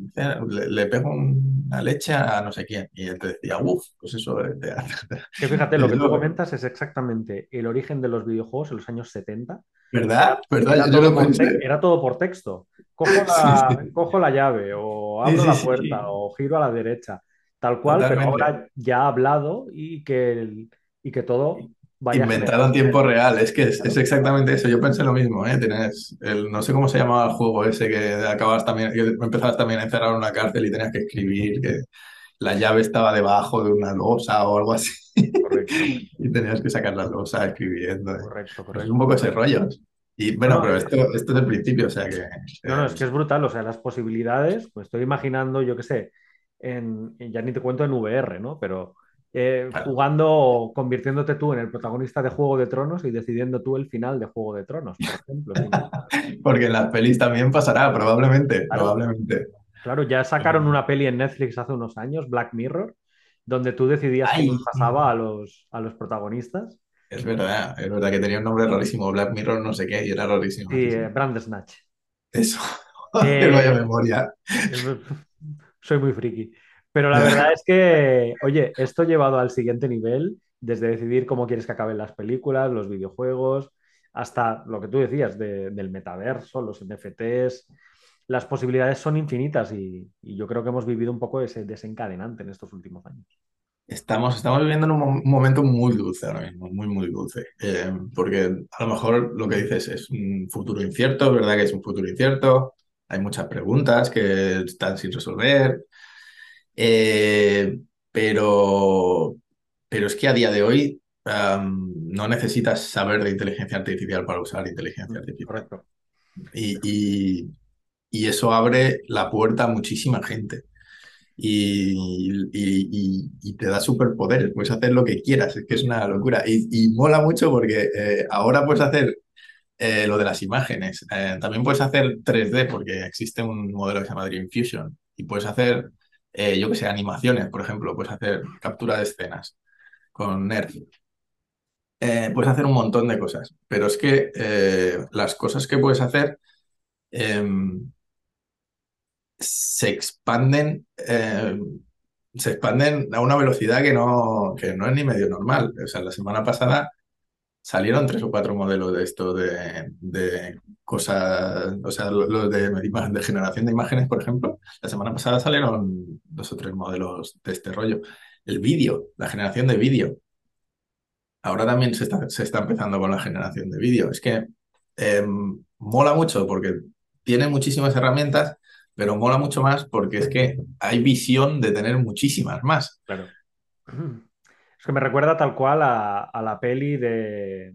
le, le pego una leche a no sé quién, y él te decía, uff, pues eso, eh, te- Que fíjate, lo que tú comentas es exactamente el origen de los videojuegos en los años 70. ¿verdad? ¿Verdad? Era Yo todo, lo por pensé. te- era todo por texto. Cojo la, Sí, sí. cojo la llave o abro sí, la puerta o giro a la derecha. Tal cual, pero Totalmente. ahora ya hablado y que, el- y que todo vaya Inventado en generando. tiempo real, es que es, es exactamente eso. Yo pensé lo mismo, ¿eh? Tienes el, no sé cómo se llamaba el juego ese que acabas también, que empezabas también a encerrar en una cárcel y tenías que escribir que la llave estaba debajo de una losa o algo así. Correcto, Y tenías que sacar la losa escribiendo. ¿eh? correcto, Pues es correcto. un poco ese rollo. Y bueno, No, no, pero es- esto, esto es el principio, o sea que. No, no, eh, es que es brutal. O sea, las posibilidades, pues estoy imaginando, yo qué sé, en, en- ya ni te cuento en VR, ¿no? Pero eh, Claro. jugando o convirtiéndote tú en el protagonista de Juego de Tronos y decidiendo tú el final de Juego de Tronos, por ejemplo. Sí. Porque en las pelis también pasará, probablemente, Claro. probablemente. Claro, ya sacaron una peli en Netflix hace unos años, Black Mirror, donde tú decidías qué pasaba a los, a los protagonistas. Es verdad, es verdad que tenía un nombre rarísimo, Black Mirror no sé qué, y era rarísimo. Sí, eh, Bandersnatch. Eso. Eh, Vaya memoria. Soy muy friki. Pero la verdad es que, oye, esto llevado al siguiente nivel, desde decidir cómo quieres que acaben las películas, los videojuegos, hasta lo que tú decías de- del metaverso, los NFTs, las posibilidades son infinitas y, y yo creo que hemos vivido un poco ese desencadenante en estos últimos años. Estamos, estamos viviendo en un mo- momento muy dulce ahora mismo, muy, muy dulce. Eh, porque a lo mejor lo que dices es un futuro incierto, es verdad que es un futuro incierto, hay muchas preguntas que están sin resolver, eh, pero, pero es que a día de hoy no necesitas saber de inteligencia artificial para usar inteligencia artificial. Correcto. Y, y- y eso abre la puerta a muchísima gente. Y, y- y- y te da superpoderes, puedes hacer lo que quieras, es que es una locura. Y, y mola mucho porque eh, ahora puedes hacer eh, lo de las imágenes. Eh, también puedes hacer 3D porque existe un modelo que se llama Dream Fusion. Y puedes hacer, eh, yo que sé, animaciones, por ejemplo, puedes hacer captura de escenas con Nerf. Eh, puedes hacer un montón de cosas, pero es que eh, las cosas que puedes hacer em, se expanden, eh, se expanden a una velocidad que no, que no es ni medio normal. O sea, la semana pasada salieron tres o cuatro modelos de esto de, de cosas, o sea, los lo de, generación de imágenes, por ejemplo. La semana pasada salieron dos o tres modelos de este rollo. El vídeo, la generación de vídeo. Ahora también se está, se está empezando con la generación de vídeo. Es que em, mola mucho porque tiene muchísimas herramientas, pero mola mucho más porque es que hay visión de tener muchísimas más. Claro. Es que me recuerda tal cual a, a la peli de.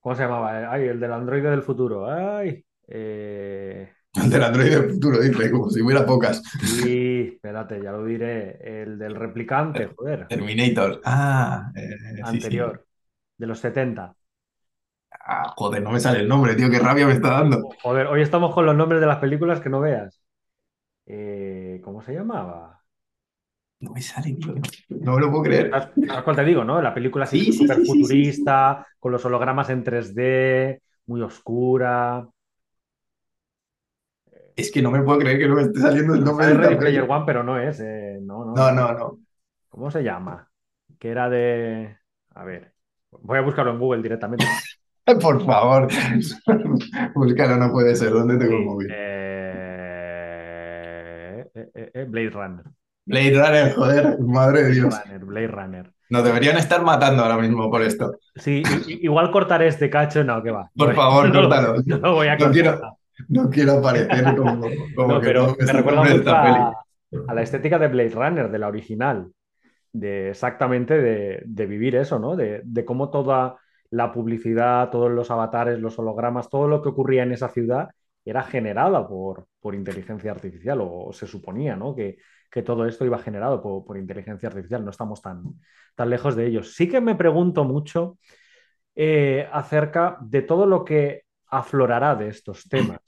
¿Cómo se llamaba? Ay, el del androide del futuro. Ay. eh, El del Android del futuro, dice, como si hubiera pocas. Sí, espérate, ya lo diré. El del replicante, joder. Terminator. Ah, eh, sí, sí. Anterior. De los 70. Ah, joder, no me sale el nombre, tío, qué rabia me está dando. Joder, hoy estamos con los nombres de las películas que no veas. Eh, ¿cómo se llamaba? No me sale, tío. No me lo puedo creer. ¿Sabes sabes cuál te digo, no? La película así Sí, sí, sí, súper sí, sí, sí. futurista, con los hologramas en 3D, muy oscura. Es que no me puedo creer que no me esté saliendo el nombre Sale de Ready. Player One, pero no es. eh, no, no, No, no, no. ¿Cómo se llama? Que era de. A ver, voy a buscarlo en Google directamente. Por favor. Búscalo, no puede ser. ¿Dónde tengo el móvil? eh, eh, eh, eh, Blade Runner. Blade Runner, joder, madre de Dios. Blade Runner, Blade Runner. Nos deberían estar matando ahora mismo por esto. Sí, igual cortaré este cacho, no, que va. Por No, favor, no, córtalo. No lo voy a No cortar. quiero, no quiero aparecer como, como No, que pero no me recuerda mucho a, a la estética de Blade Runner, de la original, de exactamente de, de vivir eso, ¿no? De, de cómo toda la publicidad, todos los avatares, los hologramas, todo lo que ocurría en esa ciudad era generada por, por inteligencia artificial, o, se suponía, ¿no? Que, que todo esto iba generado por, por inteligencia artificial, no estamos tan, tan lejos de ellos. Sí que me pregunto mucho eh, acerca de todo lo que aflorará de estos temas,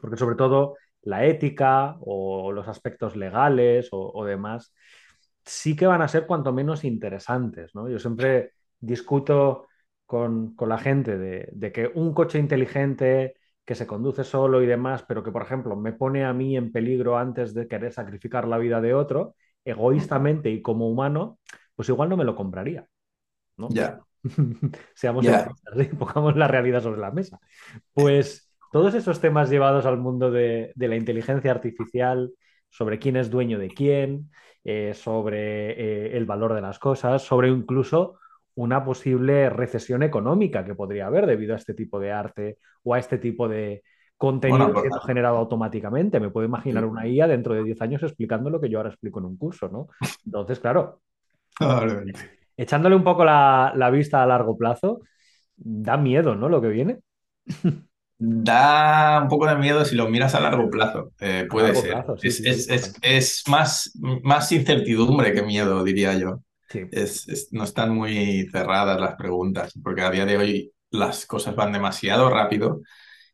porque sobre todo la ética o los aspectos legales o, o demás sí que van a ser cuanto menos interesantes, ¿no? Yo siempre discuto con, con la gente de, de que un coche inteligente que se conduce solo y demás, pero que, por ejemplo, me pone a mí en peligro antes de querer sacrificar la vida de otro, egoístamente y como humano, pues igual no me lo compraría, ¿no? Ya. Seamos Ya. realistas, ¿sí? pongamos la realidad sobre la mesa. Pues todos esos temas llevados al mundo de, de la inteligencia artificial, sobre quién es dueño de quién, eh, sobre eh, el valor de las cosas, sobre incluso una posible recesión económica que podría haber debido a este tipo de arte o a este tipo de contenido Bueno, siendo generado automáticamente. Me puedo imaginar una IA dentro de 10 años explicando lo que yo ahora explico en un curso, ¿no? Entonces, claro, echándole un poco la, la vista a largo plazo, da miedo, ¿no? Lo que viene. Da un poco de miedo si lo miras a largo plazo. Eh, puede largo ser. plazo, sí, Es, sí, es, sí. es, es más, más incertidumbre que miedo, diría yo. Sí. Es, es- no están muy cerradas las preguntas, porque a día de hoy las cosas van demasiado rápido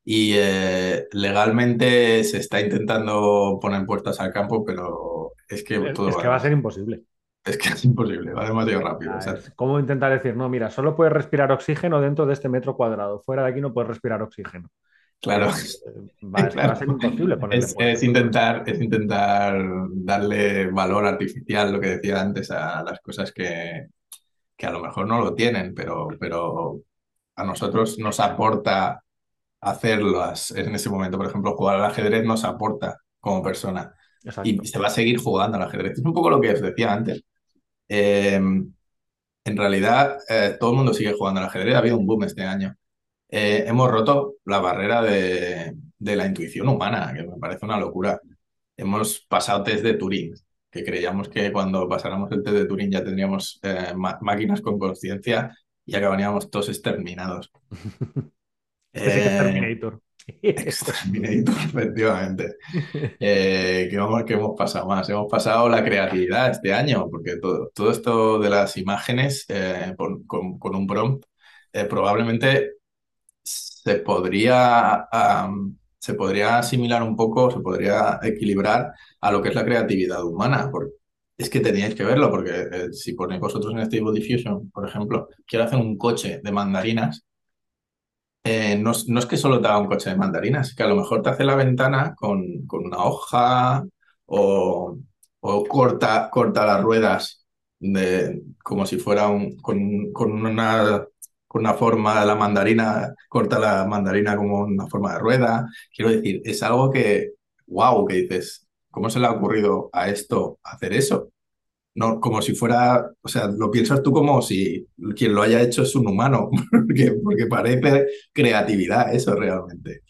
y eh, legalmente se está intentando poner puertas al campo, pero es que todo Es va que va a ser imposible. es que es imposible, va demasiado rápido. Ah, o sea, como intentar decir, no, mira, solo puedes respirar oxígeno dentro de este metro cuadrado. Fuera de aquí no puedes respirar oxígeno. Claro. Eh, va, es que va a ser imposible ponerle Es, puertas. es intentar, es intentar darle valor artificial, lo que decía antes, a las cosas que, que a lo mejor no lo tienen, pero, pero a nosotros nos aporta hacerlas en ese momento. Por ejemplo, jugar al ajedrez nos aporta como persona Exacto. y se va a seguir jugando al ajedrez. Es un poco lo que os decía antes. Eh, en realidad, eh, todo el mundo sigue jugando al ajedrez. Ha habido un boom este año. Eh, hemos roto la barrera de, de la intuición humana, que me parece una locura. Hemos pasado test de Turing, que creíamos que cuando pasáramos el test de Turing ya tendríamos eh, máquinas con conciencia y acabaríamos todos exterminados. Es Eh, Terminator. Exterminator, efectivamente. Eh, ¿qué, vamos- qué hemos pasado más? Hemos pasado la creatividad este año, porque todo, todo esto de las imágenes eh, con, con- con un prompt eh, probablemente se podría, se podría asimilar un poco, se podría equilibrar a lo que es la creatividad humana. porque es que teníais que verlo, porque eh, si ponéis vosotros en Stable Diffusion, por ejemplo, quiero hacer un coche de mandarinas, eh, no, no es que solo te haga un coche de mandarinas, que a lo mejor te hace la ventana con, con una hoja o, o corta, corta las ruedas de, como si fuera un, con, con una, con una forma la mandarina, corta la mandarina como una forma de rueda. Quiero decir, es algo que, wow, que dices, ¿cómo se le ha ocurrido a esto hacer eso? No, como si fuera, o sea, lo piensas tú como si quien lo haya hecho es un humano, porque, porque parece creatividad eso realmente.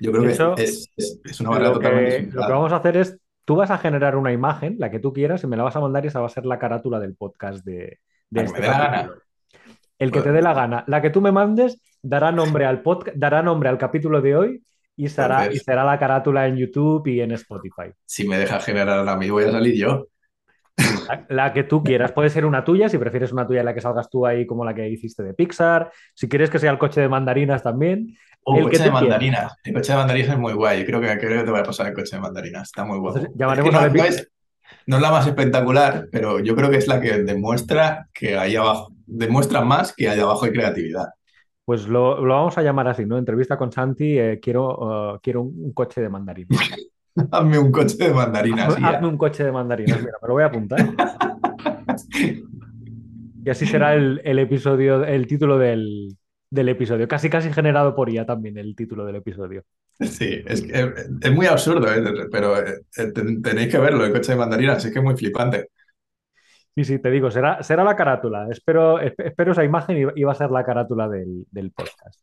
Yo creo que es, es, es una barrera totalmente lo que vamos a hacer es, tú vas a generar una imagen, la que tú quieras, y me la vas a mandar y esa va a ser la carátula del podcast de, de este me dé la gana. El que te dé la gana. La que tú me mandes dará nombre al podcast, dará nombre al capítulo de hoy y será, y será la carátula en YouTube y en Spotify. si me deja generar a mí, voy a salir yo. La, la que tú quieras. Puede ser una tuya, si prefieres una tuya en la que salgas tú ahí como la que hiciste de Pixar. Si quieres que sea el coche de mandarinas también. Un El que coche de mandarinas. El coche de mandarinas es muy guay. Creo que, creo que te voy a pasar el coche de mandarinas. Está muy guapo. Entonces, Es llamaremos que no, no es, no es la más espectacular, pero yo creo que es la que demuestra que ahí abajo, demuestra más que ahí abajo hay creatividad. Pues lo, lo vamos a llamar así, ¿no? Entrevista con Santi, eh, quiero, eh, quiero un, un coche de mandarinas. Hazme un coche de mandarinas. Hazme, un coche de mandarinas, mira, me lo voy a apuntar. Y así será el, el episodio, el título del, del episodio. Casi, casi generado por IA también el título del episodio. Sí, es, que es, es muy absurdo, ¿eh? pero eh, ten- tenéis que verlo, el coche de mandarinas, es que es muy flipante. Sí, sí, te digo, será, será la carátula. Espero, esp- espero esa imagen y, va a ser la carátula del, del podcast.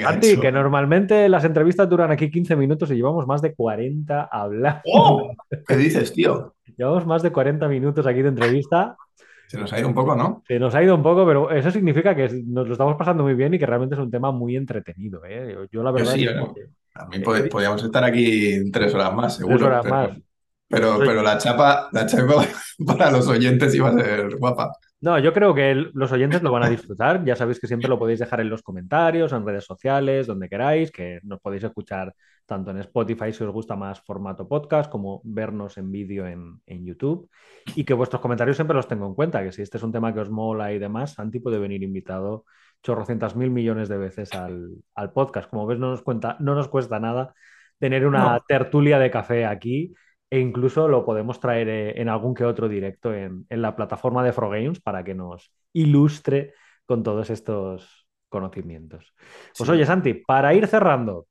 Santi, que normalmente las entrevistas duran aquí 15 minutos y llevamos más de 40 hablando. ¡Oh! ¿Qué dices, tío? Llevamos más de 40 minutos aquí de entrevista. Se nos ha ido un poco, ¿no? Se nos ha ido un poco, pero eso significa que nos lo estamos pasando muy bien y que realmente es un tema muy entretenido. ¿eh? Yo, yo la Yo verdad sí, es ¿no? que A mí pod- podríamos estar aquí tres horas más, seguro. tres horas más. Pero, pero la chapa, la chapa para los oyentes iba a ser guapa. No, yo creo que el- los oyentes lo van a disfrutar. Ya sabéis que siempre lo podéis dejar en los comentarios, en redes sociales, donde queráis, que nos podéis escuchar tanto en Spotify si os gusta más formato podcast, como vernos en vídeo en, en YouTube. Y que vuestros comentarios siempre los tengo en cuenta, que si este es un tema que os mola y demás, Santi puede venir invitado chorrocientas mil millones de veces al, al podcast. Como ves, no nos, cuenta, no nos cuesta nada tener una No. tertulia de café aquí e incluso lo podemos traer eh, en algún que otro directo en, en la plataforma de Frogames para que nos ilustre con todos estos conocimientos. Pues Sí. oye, Santi, para ir cerrando,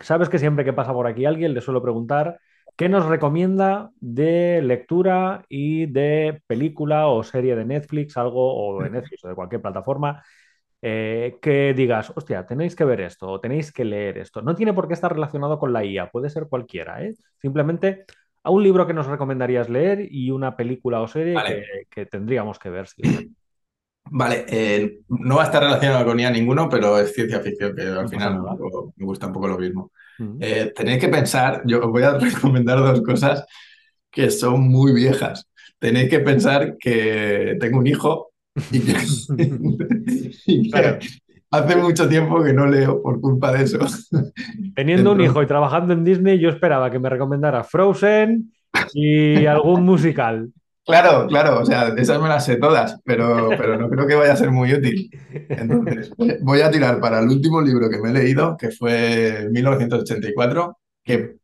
sabes que siempre que pasa por aquí alguien le suelo preguntar qué nos recomienda de lectura y de película o serie de Netflix, algo, o de Netflix o de cualquier plataforma, eh, que digas, hostia, tenéis que ver esto o tenéis que leer esto. No tiene por qué estar relacionado con la IA, puede ser cualquiera, ¿eh? Simplemente a un libro que nos recomendarías leer y una película o serie Vale. que, que tendríamos que ver. sí. Vale, eh, no va a estar relacionado con IA ninguno, pero es ciencia ficción, que al final poco- me gusta un poco lo mismo. Mm. Eh, tenéis que pensar, yo os voy a recomendar dos cosas que son muy viejas. Tenéis que pensar que tengo un hijo y que, y que Claro. Hace mucho tiempo que no leo por culpa de eso. Teniendo un hijo y trabajando en Disney, yo esperaba que me recomendara Frozen y algún musical. Claro, claro, o sea, esas me las sé todas, pero, pero no creo que vaya a ser muy útil. Entonces, voy a tirar para el último libro que me he leído, que fue 1984, que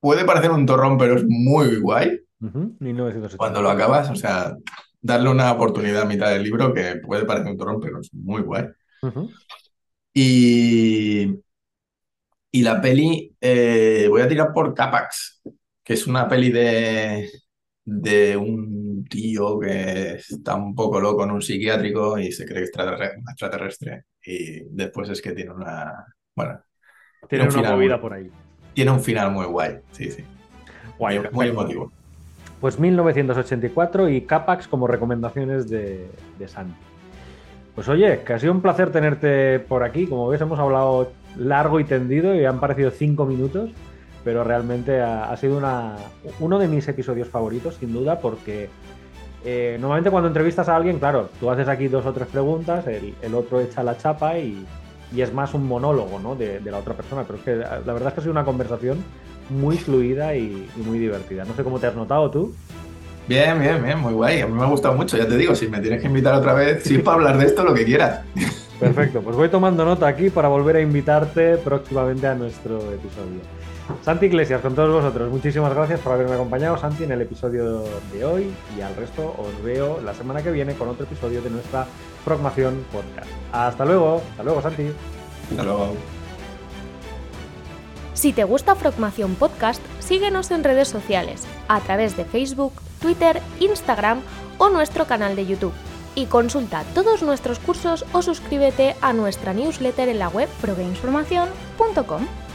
puede parecer un torrón, pero es muy guay Ujú, 1970. cuando lo acabas, o sea, darle una oportunidad a mitad del libro, que puede parecer un torrón, pero es muy guay. Y, y la peli, eh, voy a tirar por Capax, que es una peli de, de un tío que está un poco loco en un psiquiátrico y se cree extraterre- extraterrestre. Y después es que tiene una. Bueno, Tiene un una movida muy- por ahí. tiene un final muy guay. Sí, sí. Guay, muy, muy emotivo. Pues 1984 y Capax como recomendaciones de, de Santi. Pues oye, que ha sido un placer tenerte por aquí. Como ves, hemos hablado largo y tendido y han parecido cinco minutos, pero realmente ha, sido una, uno de mis episodios favoritos, sin duda, porque eh, normalmente cuando entrevistas a alguien, claro, tú haces aquí dos o tres preguntas, el, el otro echa la chapa y, y es más un monólogo ¿no? de, de la otra persona, pero es que la verdad es que ha sido una conversación muy fluida y, y muy divertida. No sé cómo te has notado tú. Bien, bien, bien, muy guay. A mí me ha gustado mucho, ya te digo, si me tienes que invitar otra vez, sí, para hablar de esto, lo que quieras. Perfecto, pues voy tomando nota aquí para volver a invitarte próximamente a nuestro episodio. Santi Iglesias, con todos vosotros, muchísimas gracias por haberme acompañado, Santi, en el episodio de hoy y al resto os veo la semana que viene con otro episodio de nuestra Frogmación Podcast. Hasta luego, hasta luego, Santi. Hasta luego. Si te gusta Frogmación Podcast, síguenos en redes sociales, a través de Facebook, Twitter, Instagram o nuestro canal de YouTube. Y consulta todos nuestros cursos o suscríbete a nuestra newsletter en la web progamesformacion.com.